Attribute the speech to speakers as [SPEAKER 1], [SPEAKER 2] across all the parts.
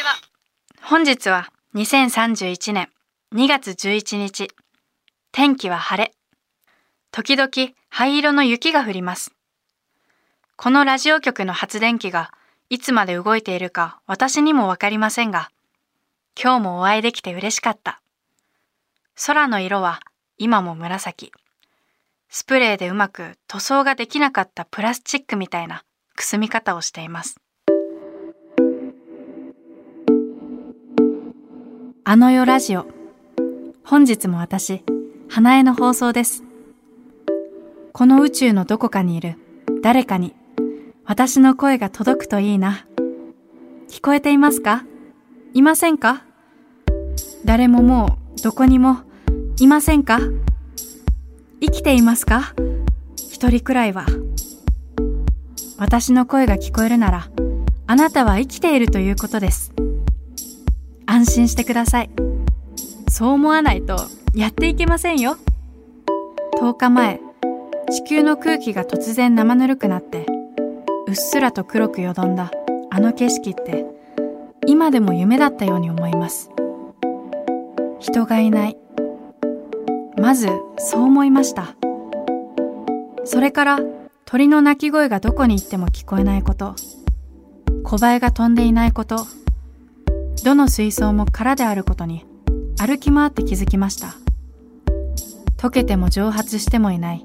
[SPEAKER 1] ちは。本日は2031年2月11日。天気は晴れ。時々灰色の雪が降ります。このラジオ局の発電機がいつまで動いているか私にもわかりませんが、今日もお会いできて嬉しかった。空の色は今も紫。スプレーでうまく塗装ができなかったプラスチックみたいなくすみ方をしています。あの世ラジオ。本日も私、花江の放送です。この宇宙のどこかにいる誰かに私の声が届くといいな。聞こえていますか？いませんか？誰ももうどこにもいませんか？生きていますか？一人くらいは。私の声が聞こえるなら、あなたは生きているということです。安心してください。そう思わないとやっていけませんよ。10日前、地球の空気が突然生ぬるくなって、うっすらと黒くよどんだあの景色って、今でも夢だったように思います。人がいない。まず、そう思いました。それから、鳥の鳴き声がどこに行っても聞こえないこと。小バエが飛んでいないこと。どの水槽も空であることに歩き回って気づきました。溶けても蒸発してもいない。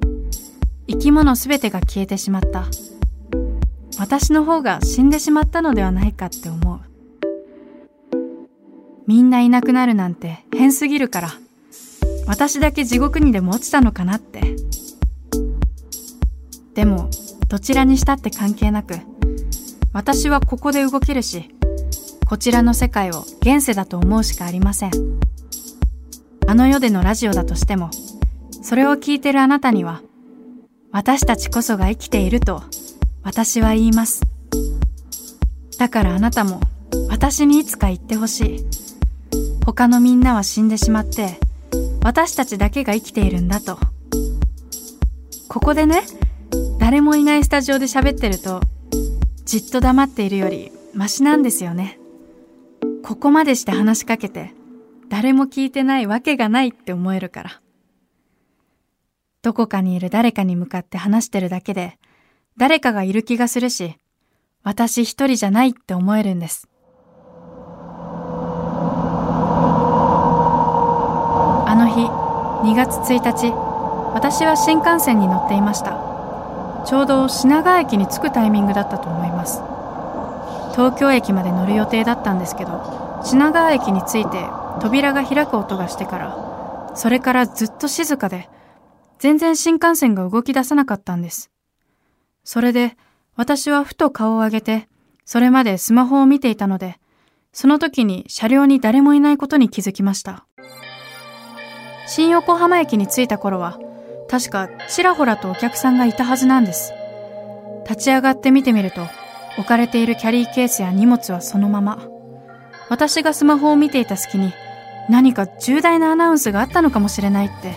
[SPEAKER 1] 生き物すべてが消えてしまった。私の方が死んでしまったのではないかって思う。みんないなくなるなんて変すぎるから、私だけ地獄にでも落ちたのかなって。でも、どちらにしたって関係なく、私はここで動けるし、こちらの世界を現世だと思うしかありません。あの世でのラジオだとしても、それを聞いてるあなたには、私たちこそが生きていると、私は言います。だからあなたも、私にいつか言ってほしい。他のみんなは死んでしまって、私たちだけが生きているんだと。ここでね、誰もいないスタジオで喋ってると、じっと黙っているよりマシなんですよね。ここまでして話しかけて、誰も聞いてないわけがないって思えるから。どこかにいる誰かに向かって話してるだけで、誰かがいる気がするし、私一人じゃないって思えるんです。あの日、2月1日、私は新幹線に乗っていました。ちょうど品川駅に着くタイミングだったと思います。東京駅まで乗る予定だったんですけど、品川駅に着いて扉が開く音がしてから、それからずっと静かで、全然新幹線が動き出さなかったんです。それで、私はふと顔を上げて、それまでスマホを見ていたので、その時に車両に誰もいないことに気づきました。新横浜駅に着いた頃は、確かちらほらとお客さんがいたはずなんです。立ち上がって見てみると、置かれているキャリーケースや荷物はそのまま。私がスマホを見ていた隙に、何か重大なアナウンスがあったのかもしれないって、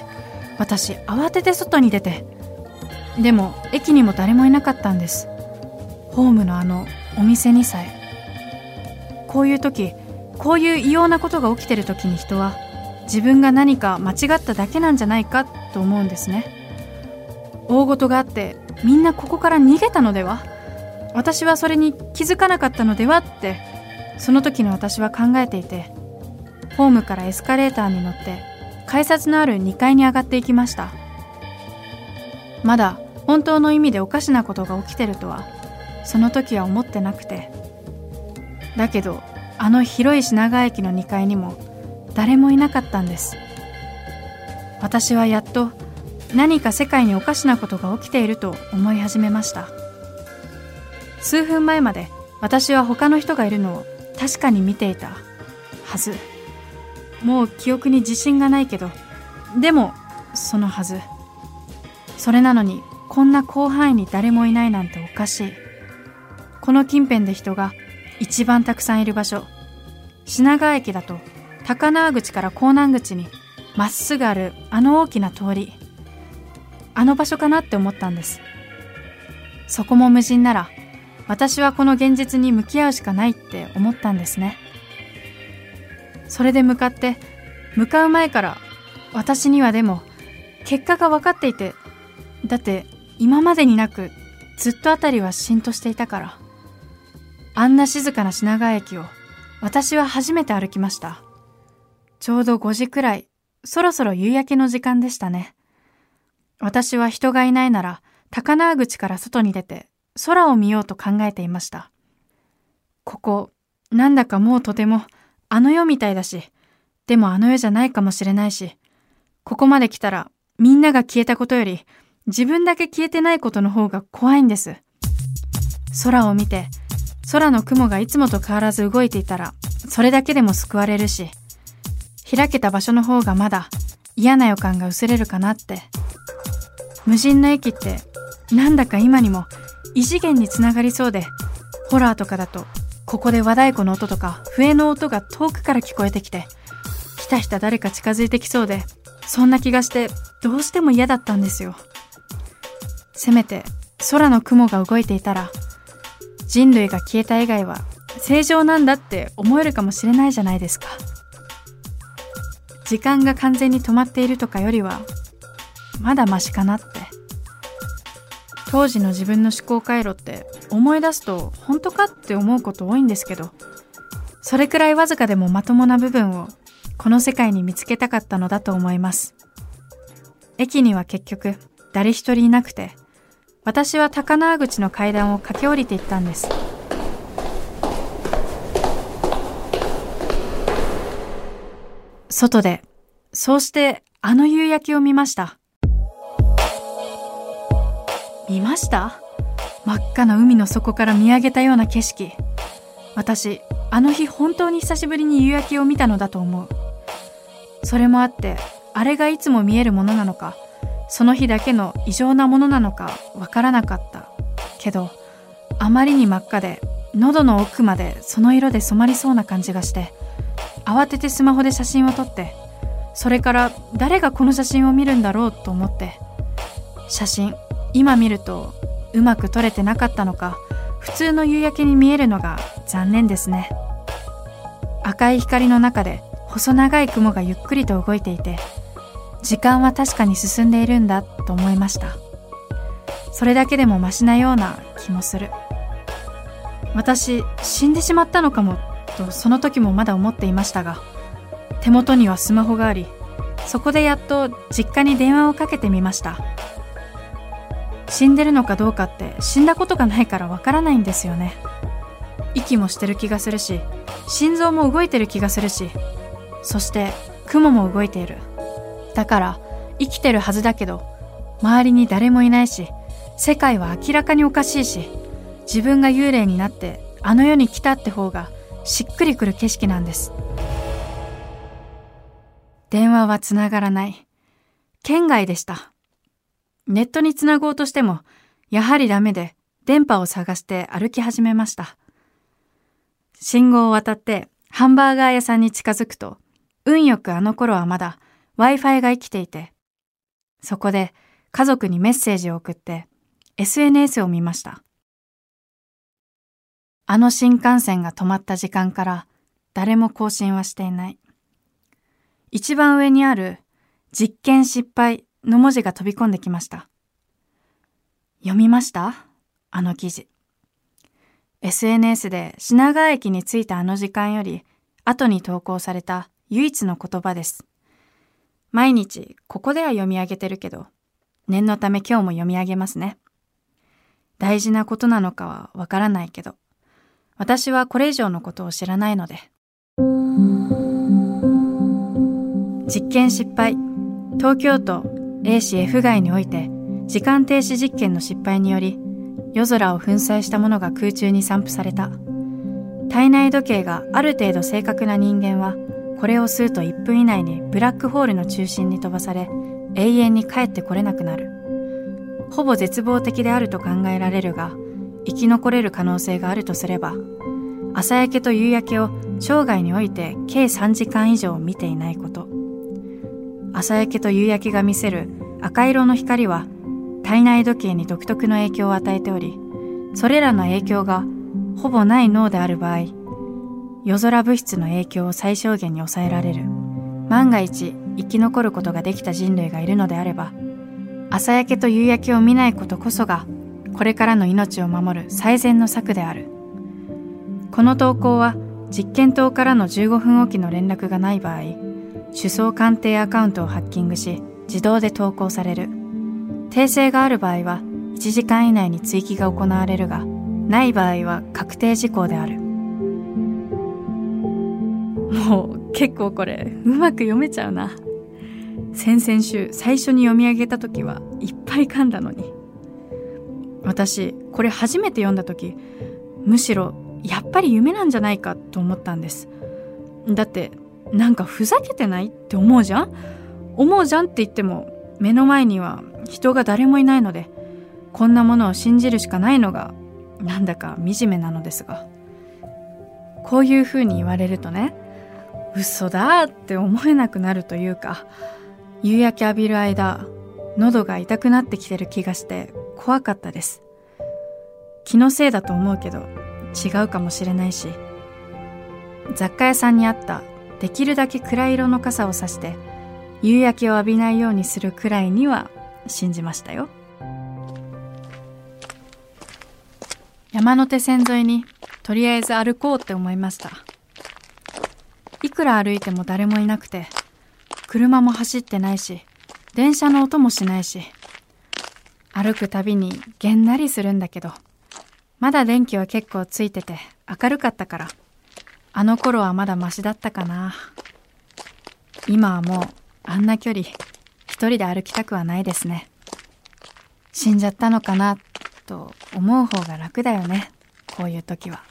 [SPEAKER 1] 私慌てて外に出て。でも、駅にも誰もいなかったんです。ホームのあの、お店にさえ。こういう時、こういう異様なことが起きてる時に人は、自分が何か間違っただけなんじゃないかと思うんですね。大事があって、みんなここから逃げたのでは？私はそれに気づかなかったのではって、その時の私は考えていて、ホームからエスカレーターに乗って、改札のある2階に上がっていきました。まだ本当の意味でおかしなことが起きてるとは、その時は思ってなくて。だけど、あの広い品川駅の2階にも、誰もいなかったんです。私はやっと、何か世界におかしなことが起きていると思い始めました。数分前まで私は他の人がいるのを確かに見ていたはず。もう記憶に自信がないけど、でもそのはず。それなのにこんな広範囲に誰もいないなんておかしい。この近辺で人が一番たくさんいる場所。品川駅だと高輪口から港南口にまっすぐあるあの大きな通り。あの場所かなって思ったんです。そこも無人なら私はこの現実に向き合うしかないって思ったんですね。それで向かって向かう前から私にはでも結果が分かっていてだって今までになくずっと辺りはしんとしていたから。あんな静かな品川駅を私は初めて歩きました。ちょうど5時くらいそろそろ夕焼けの時間でしたね。私は人がいないなら高輪口から外に出て空を見ようと考えていましたここなんだかもうとてもあの世みたいだしでもあの世じゃないかもしれないしここまで来たらみんなが消えたことより自分だけ消えてないことの方が怖いんです。空を見て、空の雲がいつもと変わらず動いていたら、それだけでも救われるし、開けた場所の方がまだ嫌な予感が薄れるかなって。無人の駅って、なんだか今にも異次元につながりそうで、ホラーとかだと、ここで和太鼓の音とか笛の音が遠くから聞こえてきて、ひたひた誰か近づいてきそうで、そんな気がしてどうしても嫌だったんですよ。せめて空の雲が動いていたら人類が消えた以外は正常なんだって思えるかもしれないじゃないですか時間が完全に止まっているとかよりはまだマシかなって当時の自分の思考回路って思い出すと本当かって思うこと多いんですけどそれくらいわずかでもまともな部分をこの世界に見つけたかったのだと思います。駅には結局誰一人いなくて私は高輪口の階段を駆け下りていったんです。外でそうしてあの夕焼けを見ました。見ました？真っ赤な海の底から見上げたような景色。私あの日本当に久しぶりに夕焼けを見たのだと思う。それもあってあれがいつも見えるものなのかその日だけの異常なものなのかわからなかった。けどあまりに真っ赤で喉の奥までその色で染まりそうな感じがして慌ててスマホで写真を撮ってそれから誰がこの写真を見るんだろうと思って写真今見るとうまく撮れてなかったのか普通の夕焼けに見えるのが残念ですね。赤い光の中で細長い雲がゆっくりと動いていて時間は確かに進んでいるんだと思いました。それだけでもマシなような気もする。私死んでしまったのかもとその時もまだ思っていましたが手元にはスマホがありそこでやっと実家に電話をかけてみました。死んでるのかどうかって死んだことがないからわからないんですよね。息もしてる気がするし心臓も動いてる気がするしそして雲も動いている。だから生きてるはずだけど周りに誰もいないし世界は明らかにおかしいし自分が幽霊になってあの世に来たって方がしっくりくる景色なんです。電話はつながらない。県外でした。ネットにつなごうとしてもやはりダメで電波を探して歩き始めました信号を渡ってハンバーガー屋さんに近づくと運よくあの頃はまだ Wi-Fi が生きていて、そこで家族にメッセージを送って SNS を見ました。あの新幹線が止まった時間から誰も更新はしていない。一番上にある実験失敗の文字が飛び込んできました。読みました？あの記事。SNS で品川駅に着いたあの時間より後に投稿された唯一の言葉です。毎日ここでは読み上げてるけど、念のため今日も読み上げますね。大事なことなのかはわからないけど、私はこれ以上のことを知らないので。実験失敗。東京都 A 市 F 街において、時間停止実験の失敗により、夜空を粉砕したものが空中に散布された。体内時計がある程度正確な人間は、これを吸うと1分以内にブラックホールの中心に飛ばされ永遠に帰ってこれなくなるほぼ絶望的であると考えられるが生き残れる可能性があるとすれば朝焼けと夕焼けを生涯において計3時間以上見ていないこと朝焼けと夕焼けが見せる赤色の光は体内時計に独特の影響を与えておりそれらの影響がほぼない脳である場合夜空物質の影響を最小限に抑えられる。万が一生き残ることができた人類がいるのであれば朝焼けと夕焼けを見ないことこそがこれからの命を守る最善の策である。この投稿は実験棟からの15分おきの連絡がない場合首相官邸アカウントをハッキングし自動で投稿される。訂正がある場合は1時間以内に追記が行われるがない場合は確定事項である。もう結構これうまく読めちゃうな。先々週最初に読み上げた時はいっぱい噛んだのに。私これ初めて読んだ時むしろやっぱり夢なんじゃないかと思ったんです。だってなんかふざけてないって思うじゃん？思うじゃんって言っても目の前には人が誰もいないのでこんなものを信じるしかないのがなんだか惨めなのですが。こういうふうに言われるとね嘘だって思えなくなるというか夕焼け浴びる間喉が痛くなってきてる気がして怖かったです。気のせいだと思うけど違うかもしれないし。雑貨屋さんにあったできるだけ暗い色の傘をさして夕焼けを浴びないようにするくらいには信じましたよ。山手線沿いにとりあえず歩こうって思いました。いくら歩いても誰もいなくて車も走ってないし電車の音もしないし歩くたびにげんなりするんだけどまだ電気は結構ついてて明るかったから。あの頃はまだマシだったかな。今はもうあんな距離一人で歩きたくはないですね。死んじゃったのかなと思う方が楽だよねこういう時は。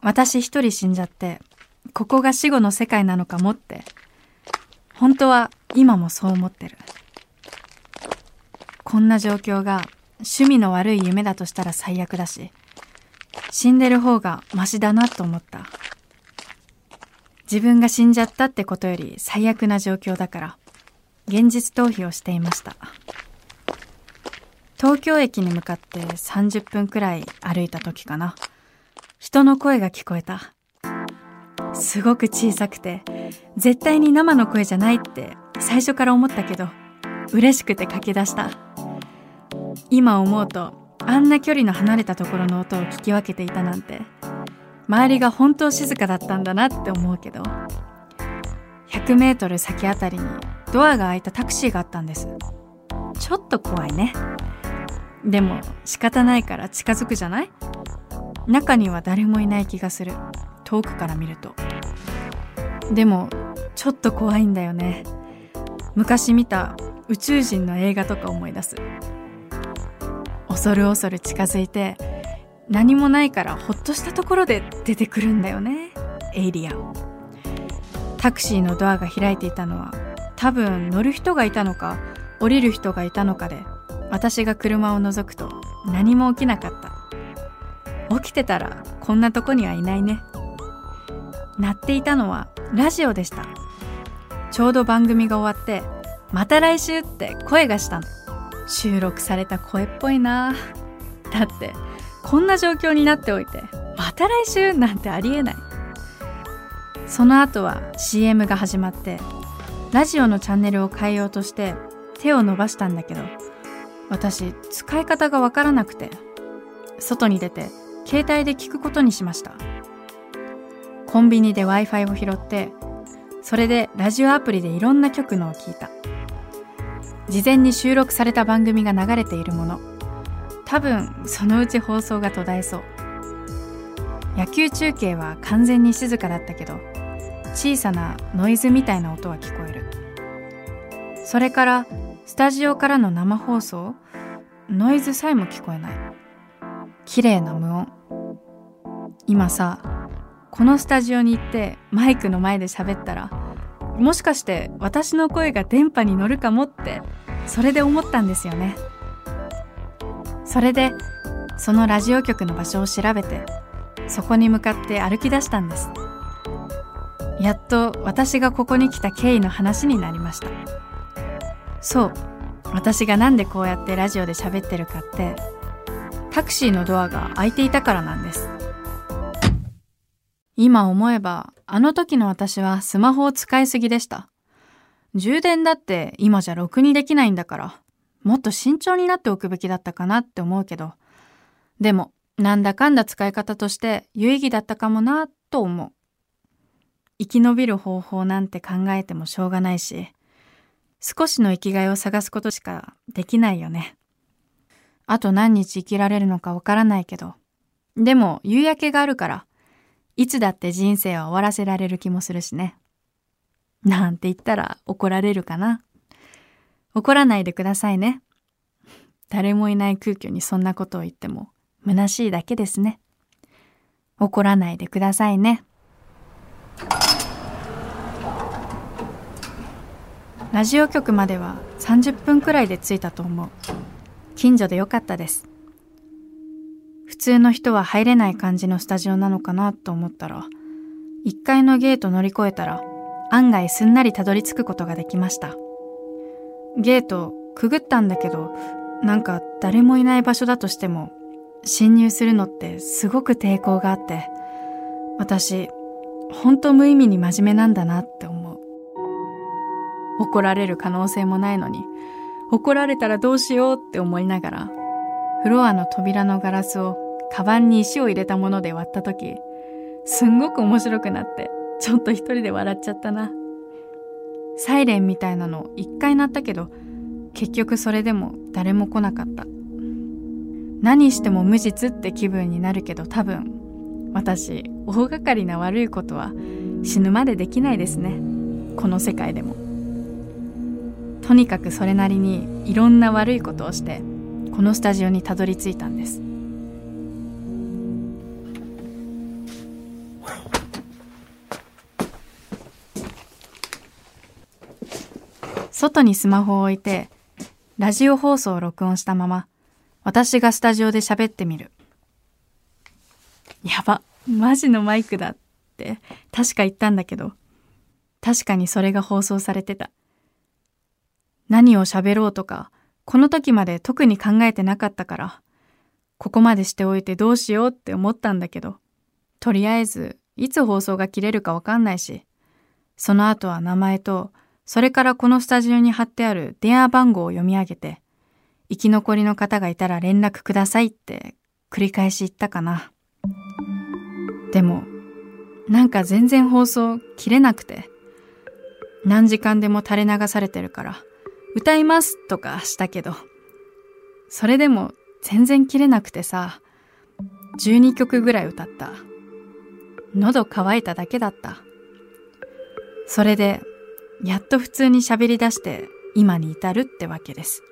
[SPEAKER 1] 私一人死んじゃってここが死後の世界なのかもって本当は今もそう思ってる。こんな状況が趣味の悪い夢だとしたら最悪だし死んでる方がマシだなと思った。自分が死んじゃったってことより最悪な状況だから。現実逃避をしていました。東京駅に向かって30分くらい歩いた時かな。人の声が聞こえた。すごく小さくて絶対に生の声じゃないって最初から思ったけど嬉しくて駆け出した。今思うとあんな距離の離れたところの音を聞き分けていたなんて周りが本当静かだったんだなって思うけど100メートル先あたりにドアが開いたタクシーがあったんです。ちょっと怖いね。でも仕方ないから近づくじゃない？中には誰もいない気がする。遠くから見ると。でもちょっと怖いんだよね。昔見た宇宙人の映画とか思い出す。恐る恐る近づいて何もないからほっとしたところで出てくるんだよね。エイリアン。タクシーのドアが開いていたのは多分乗る人がいたのか降りる人がいたのかで私が車を覗くと何も起きなかった。起きてたらこんなとこにはいないね。鳴っていたのはラジオでした。ちょうど番組が終わって「また来週!」って声がしたの。収録された声っぽいな。だってこんな状況になっておいてまた来週なんてありえない。その後は CM が始まってラジオのチャンネルを変えようとして手を伸ばしたんだけど私使い方がわからなくて外に出て携帯で聞くことにしました。コンビニで Wi-Fi を拾ってそれでラジオアプリでいろんな曲のを聞いた。事前に収録された番組が流れているもの。多分そのうち放送が途絶えそう。野球中継は完全に静かだったけど小さなノイズみたいな音は聞こえる。それからスタジオからの生放送ノイズさえも聞こえない。綺麗な無音。今さこのスタジオに行ってマイクの前で喋ったらもしかして私の声が電波に乗るかもってそれで思ったんですよね。それでそのラジオ局の場所を調べてそこに向かって歩き出したんです。やっと私がここに来た経緯の話になりました。そう私がなんでこうやってラジオで喋ってるかってタクシーのドアが開いていたからなんです。今思えば、あの時の私はスマホを使いすぎでした。充電だって今じゃろくにできないんだから、もっと慎重になっておくべきだったかなって思うけど、でも、なんだかんだ使い方として有意義だったかもなと思う。生き延びる方法なんて考えてもしょうがないし、少しの生きがいを探すことしかできないよね。あと何日生きられるのかわからないけど、でも夕焼けがあるから、いつだって人生は終わらせられる気もするしね。なんて言ったら怒られるかな。怒らないでくださいね。誰もいない空虚にそんなことを言っても虚しいだけですね。怒らないでくださいね。ラジオ局までは30分くらいで着いたと思う。近所でよかったです。普通の人は入れない感じのスタジオなのかなと思ったら、1階のゲート乗り越えたら、案外すんなりたどり着くことができました。ゲートくぐったんだけど、なんか誰もいない場所だとしても、侵入するのってすごく抵抗があって、私、ほんと無意味に真面目なんだなって思う。怒られる可能性もないのに、怒られたらどうしようって思いながら、フロアの扉のガラスをカバンに石を入れたもので割った時、すんごく面白くなって、ちょっと一人で笑っちゃったな。サイレンみたいなの一回鳴ったけど、結局それでも誰も来なかった。何しても無実って気分になるけど多分、私、大掛かりな悪いことは死ぬまでできないですね。この世界でも。とにかくそれなりにいろんな悪いことをしてこのスタジオにたどり着いたんです外にスマホを置いてラジオ放送を録音したまま私がスタジオで喋ってみる。やばマジのマイクだって確か言ったんだけど確かにそれが放送されてた。何を喋ろうとか、この時まで特に考えてなかったから、ここまでしておいてどうしようって思ったんだけど、とりあえず、いつ放送が切れるかわかんないし、その後は名前と、それからこのスタジオに貼ってある電話番号を読み上げて、生き残りの方がいたら連絡くださいって繰り返し言ったかな。でも、なんか全然放送切れなくて、何時間でも垂れ流されてるから、歌いますとかしたけど、それでも全然切れなくてさ、12曲ぐらい歌った。喉乾いただけだった。それで、やっと普通に喋り出して今に至るってわけです。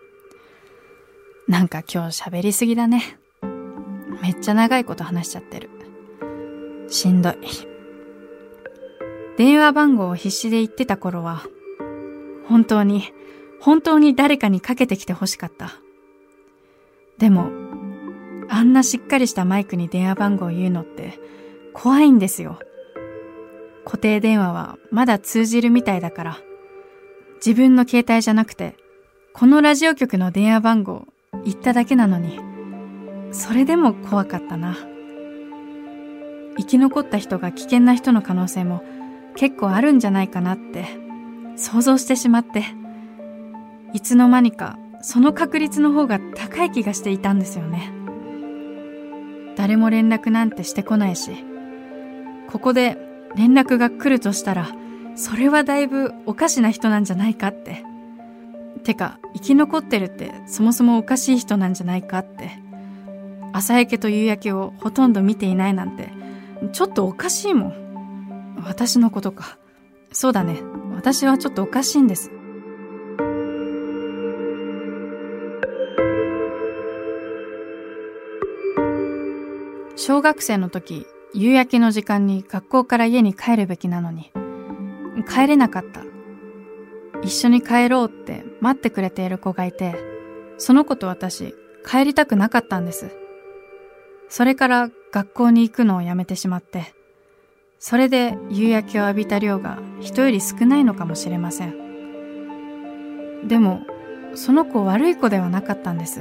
[SPEAKER 1] なんか今日喋りすぎだね。めっちゃ長いこと話しちゃってる。しんどい。電話番号を必死で言ってた頃は、本当に本当に誰かにかけてきて欲しかった。でも、あんなしっかりしたマイクに電話番号を言うのって怖いんですよ。固定電話はまだ通じるみたいだから、自分の携帯じゃなくて、このラジオ局の電話番号言っただけなのに、それでも怖かったな。生き残った人が危険な人の可能性も結構あるんじゃないかなって想像してしまって。いつの間にかその確率の方が高い気がしていたんですよね誰も連絡なんてしてこないしここで連絡が来るとしたらそれはだいぶおかしな人なんじゃないかって。てか生き残ってるってそもそもおかしい人なんじゃないかって。朝焼けと夕焼けをほとんど見ていないなんてちょっとおかしいもん。私のことか。そうだね。私はちょっとおかしいんです。小学生の時、夕焼けの時間に学校から家に帰るべきなのに、帰れなかった。一緒に帰ろうって待ってくれている子がいて、その子と私、帰りたくなかったんです。それから学校に行くのをやめてしまって、それで夕焼けを浴びた量が人より少ないのかもしれません。でも、その子悪い子ではなかったんです。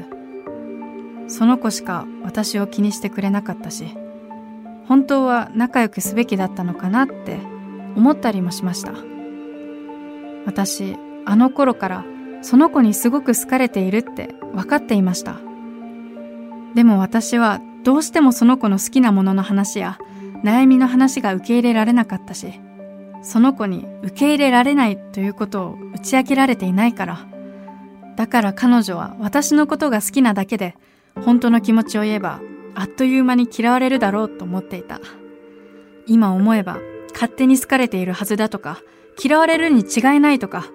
[SPEAKER 1] その子しか私を気にしてくれなかったし、本当は仲良くすべきだったのかなって思ったりもしました。私あの頃からその子にすごく好かれているって分かっていました。でも私はどうしてもその子の好きなものの話や悩みの話が受け入れられなかったしその子に受け入れられないということを打ち明けられていないから。だから彼女は私のことが好きなだけで本当の気持ちを言えばあっという間に嫌われるだろうと思っていた。今思えば勝手に好かれているはずだとか嫌われるに違いないとか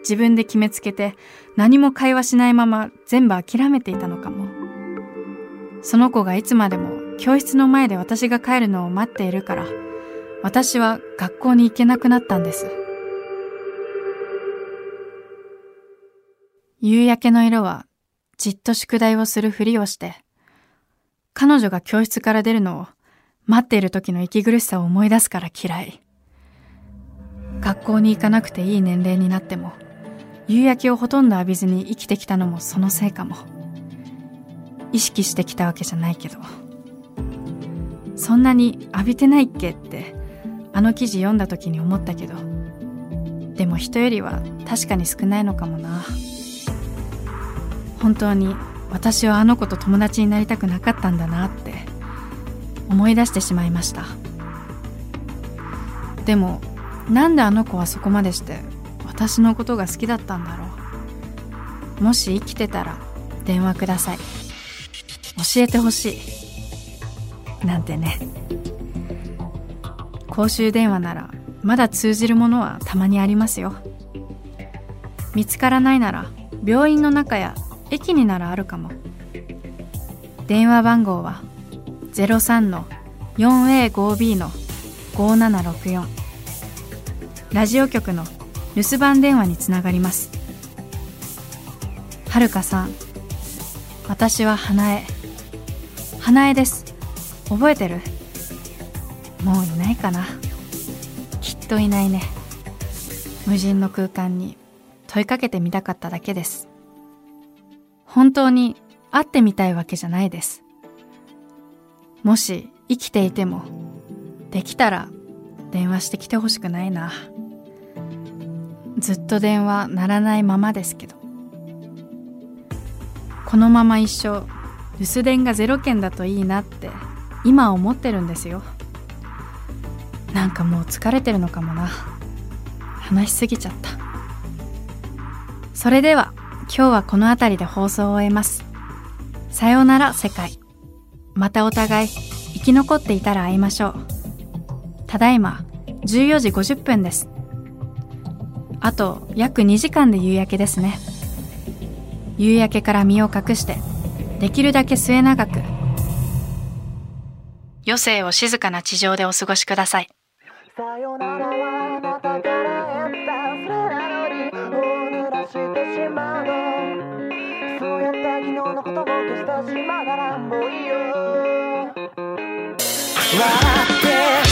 [SPEAKER 1] 自分で決めつけて何も会話しないまま全部諦めていたのかも。その子がいつまでも教室の前で私が帰るのを待っているから私は学校に行けなくなったんです。夕焼けの色はじっと宿題をするふりをして彼女が教室から出るのを待っている時の息苦しさを思い出すから嫌い。学校に行かなくていい年齢になっても夕焼けをほとんど浴びずに生きてきたのもそのせいかも。意識してきたわけじゃないけど。そんなに浴びてないっけってあの記事読んだ時に思ったけど。でも人よりは確かに少ないのかもな。本当に私はあの子と友達になりたくなかったんだなって思い出してしまいました。でもなんであの子はそこまでして私のことが好きだったんだろう。もし生きてたら電話ください。教えてほしい。なんてね。公衆電話ならまだ通じるものはたまにありますよ。見つからないなら病院の中や駅にならあるかも。電話番号は 03-4A5B の5764ラジオ局の留守番電話につながります。はるかさん私は花江。花江です。覚えてる？もういないかな。きっといないね。無人の空間に問いかけてみたかっただけです。本当に会ってみたいわけじゃないです。もし生きていてもできたら電話してきてほしくないな。ずっと電話鳴らないままですけど。このまま一生留守電が0件だといいなって今思ってるんですよ。なんかもう疲れてるのかもな。話しすぎちゃった。それでは。今日はこの辺りで放送を終えます。さようなら世界。またお互い生き残っていたら会いましょう。ただいま14時50分です。あと約2時間で夕焼けですね。夕焼けから身を隠してできるだけ末永く余生を静かな地上でお過ごしください。さようなら。ぼけしたしまならもういいよ。笑って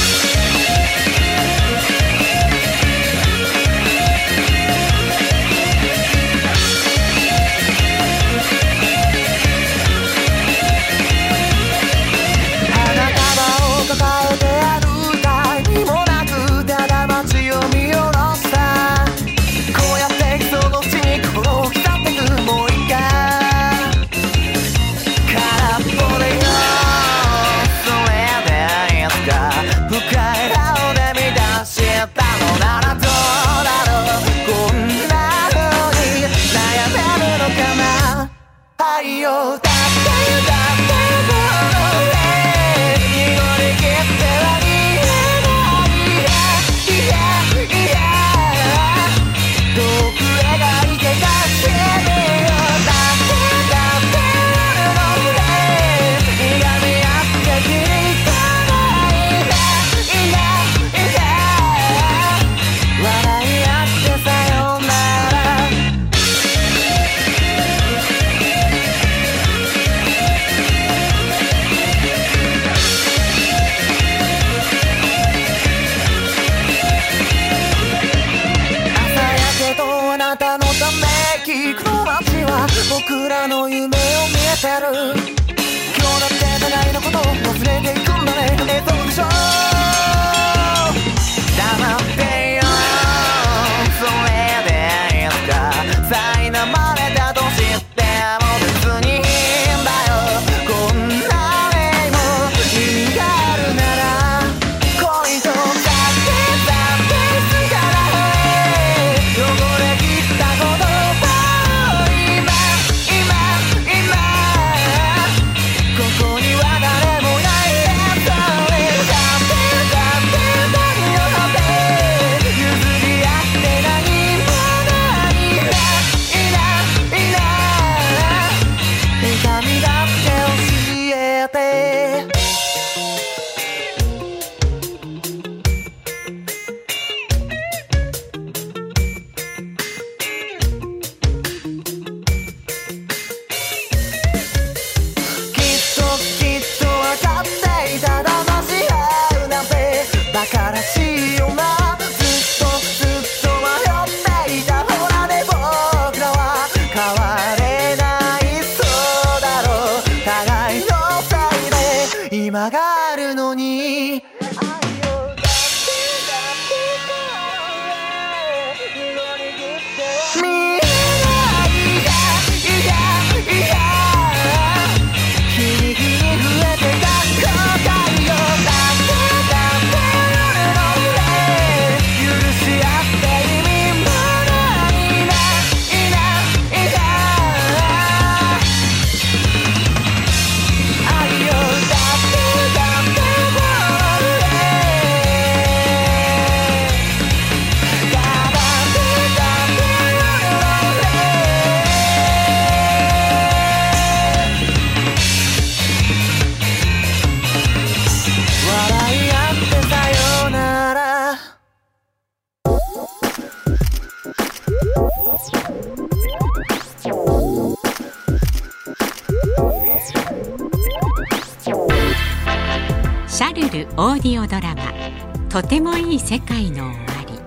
[SPEAKER 1] とて
[SPEAKER 2] もいい
[SPEAKER 3] 世界の終わり」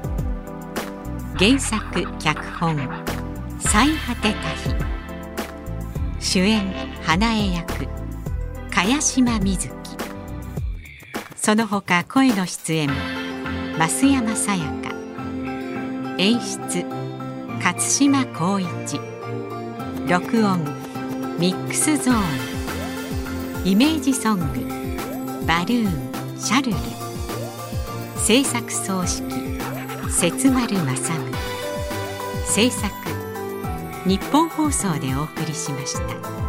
[SPEAKER 3] 原作脚本最果てた日。主演花江役茅島みずき。その他声の出演増山さやか。演出勝島光一。録音ミックスゾーン。イメージソングバルーンシャルル制作総指揮節丸正美制作日本放送でお送りしました。